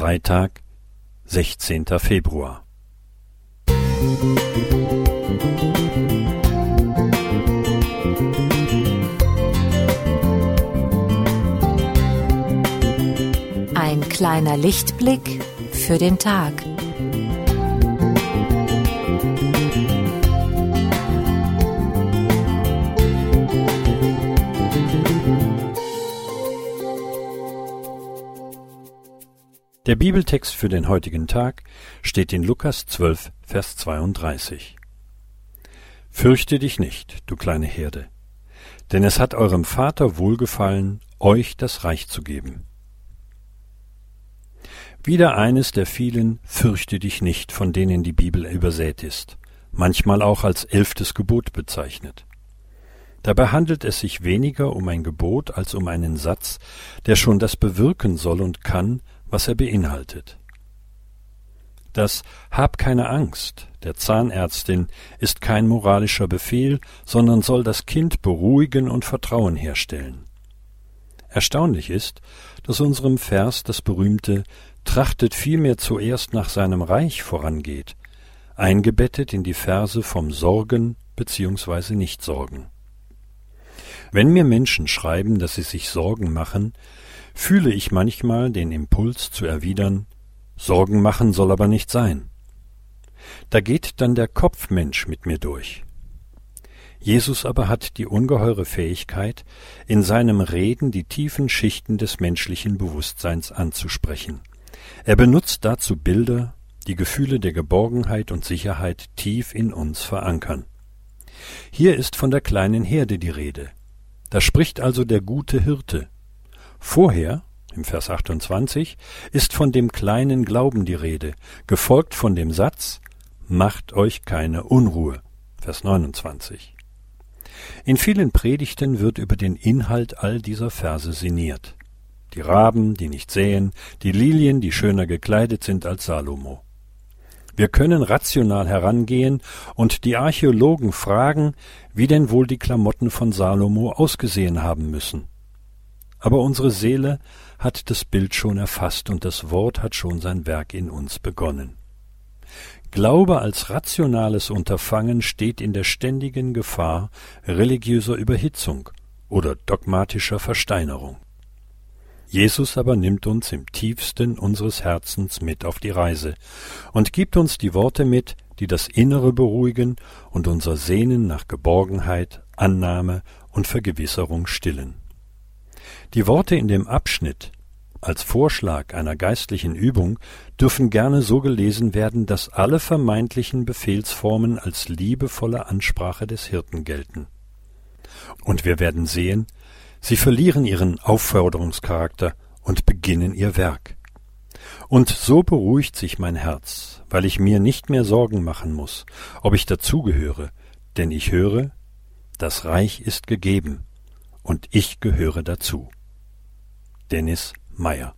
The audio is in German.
Freitag, 16. Februar. Ein kleiner Lichtblick für den Tag. Der Bibeltext für den heutigen Tag steht in Lukas 12, Vers 32. Fürchte dich nicht, du kleine Herde, denn es hat eurem Vater wohlgefallen, euch das Reich zu geben. Wieder eines der vielen Fürchte dich nicht, von denen die Bibel übersät ist, manchmal auch als elftes Gebot bezeichnet. Dabei handelt es sich weniger um ein Gebot als um einen Satz, der schon das bewirken soll und kann, was er beinhaltet. Das Hab keine Angst der Zahnärztin ist kein moralischer Befehl, sondern soll das Kind beruhigen und Vertrauen herstellen. Erstaunlich ist, dass unserem Vers das berühmte Trachtet vielmehr zuerst nach seinem Reich vorangeht, eingebettet in die Verse vom Sorgen bzw. Nichtsorgen. Wenn mir Menschen schreiben, dass sie sich Sorgen machen, fühle ich manchmal den Impuls zu erwidern Sorgen machen soll aber nicht sein. Da geht dann der Kopfmensch mit mir durch. Jesus aber hat die ungeheure Fähigkeit, in seinem Reden die tiefen Schichten des menschlichen Bewusstseins anzusprechen. Er benutzt dazu Bilder, die Gefühle der Geborgenheit und Sicherheit tief in uns verankern. Hier ist von der kleinen Herde die Rede. Da spricht also der gute Hirte, Vorher, im Vers 28, ist von dem kleinen Glauben die Rede, gefolgt von dem Satz Macht euch keine Unruhe. Vers 29. In vielen Predigten wird über den Inhalt all dieser Verse sinniert. Die Raben, die nicht säen, die Lilien, die schöner gekleidet sind als Salomo. Wir können rational herangehen und die Archäologen fragen, wie denn wohl die Klamotten von Salomo ausgesehen haben müssen. Aber unsere Seele hat das Bild schon erfasst und das Wort hat schon sein Werk in uns begonnen. Glaube als rationales Unterfangen steht in der ständigen Gefahr religiöser Überhitzung oder dogmatischer Versteinerung. Jesus aber nimmt uns im tiefsten unseres Herzens mit auf die Reise und gibt uns die Worte mit, die das Innere beruhigen und unser Sehnen nach Geborgenheit, Annahme und Vergewisserung stillen. Die Worte in dem Abschnitt als Vorschlag einer geistlichen Übung dürfen gerne so gelesen werden, dass alle vermeintlichen Befehlsformen als liebevolle Ansprache des Hirten gelten. Und wir werden sehen, sie verlieren ihren Aufforderungscharakter und beginnen ihr Werk. Und so beruhigt sich mein Herz, weil ich mir nicht mehr Sorgen machen muss, ob ich dazugehöre, denn ich höre, das Reich ist gegeben, und ich gehöre dazu. Dennis Meyer